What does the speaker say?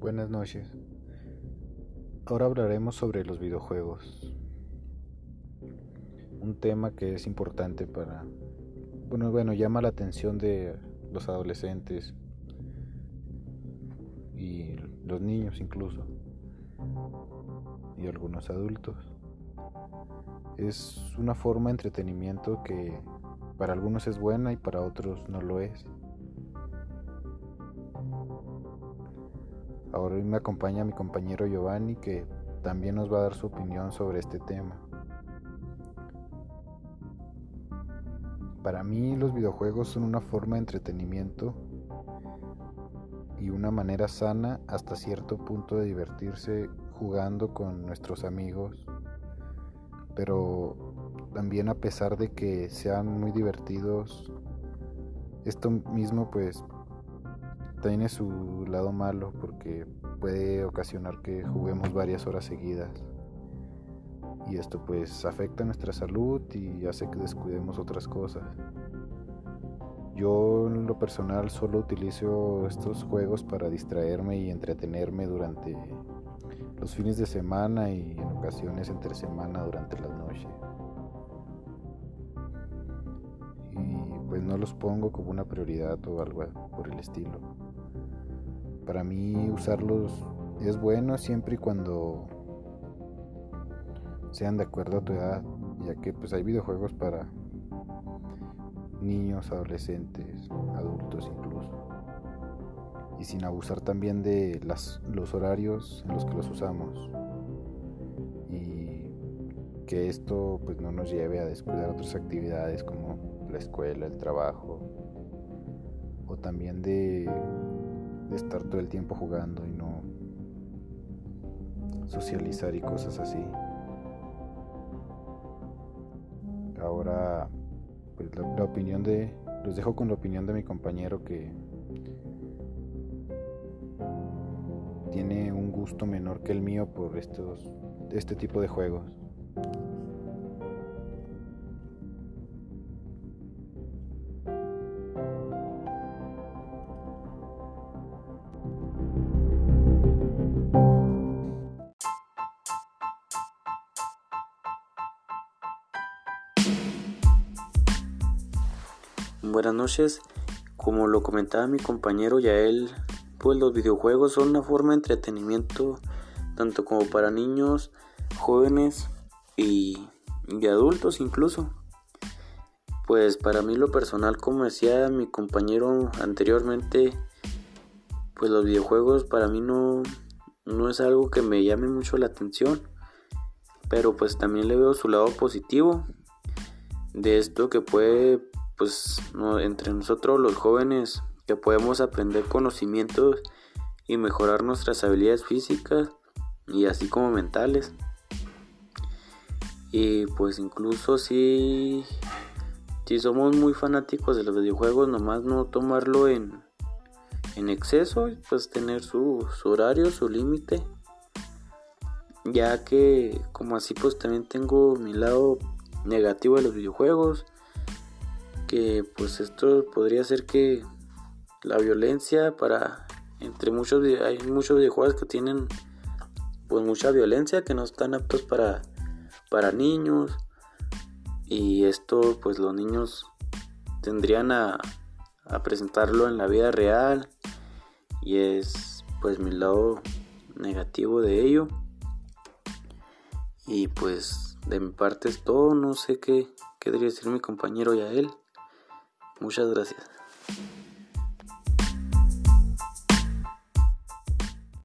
Buenas noches. Ahora hablaremos sobre los videojuegos. Un tema que es importante para... Bueno, bueno, llama la atención de los adolescentes y los niños incluso. Y algunos adultos. Es una forma de entretenimiento que para algunos es buena y para otros no lo es. Ahora me acompaña mi compañero Giovanni que también nos va a dar su opinión sobre este tema. Para mí los videojuegos son una forma de entretenimiento y una manera sana hasta cierto punto de divertirse jugando con nuestros amigos, pero también a pesar de que sean muy divertidos, esto mismo pues tiene su lado malo porque puede ocasionar que juguemos varias horas seguidas. Y esto pues afecta nuestra salud y hace que descuidemos otras cosas. Yo en lo personal solo utilizo estos juegos para distraerme y entretenerme durante los fines de semana y en ocasiones entre semana durante las noches. Y pues no los pongo como una prioridad o algo por el estilo para mí usarlos es bueno siempre y cuando sean de acuerdo a tu edad, ya que pues hay videojuegos para niños, adolescentes, adultos incluso. Y sin abusar también de las, los horarios en los que los usamos. Y que esto pues no nos lleve a descuidar otras actividades como la escuela, el trabajo o también de de estar todo el tiempo jugando y no socializar y cosas así. Ahora, pues la, opinión de, los dejo con la opinión de mi compañero que tiene un gusto menor que el mío por estos, este tipo de juegos. Buenas noches, como lo comentaba mi compañero Yael, pues los videojuegos son una forma de entretenimiento tanto como para niños, jóvenes y, adultos incluso. Pues para mí lo personal, como decía mi compañero anteriormente, pues los videojuegos para mí no, no es algo que me llame mucho la atención, pero pues también le veo su lado positivo de esto que puede pues entre nosotros los jóvenes que podemos aprender conocimientos y mejorar nuestras habilidades físicas y así como mentales. Y pues incluso si, si somos muy fanáticos de los videojuegos, nomás no tomarlo en, en exceso, pues tener su, su horario, su límite. Ya que como así pues también tengo mi lado negativo de los videojuegos que pues esto podría ser que la violencia para entre muchos hay muchos videojuegos que tienen pues mucha violencia que no están aptos para para niños y esto pues los niños tendrían a, presentarlo en la vida real y es pues mi lado negativo de ello. Y pues de mi parte es todo no sé qué qué debería decir mi compañero Yael Muchas gracias.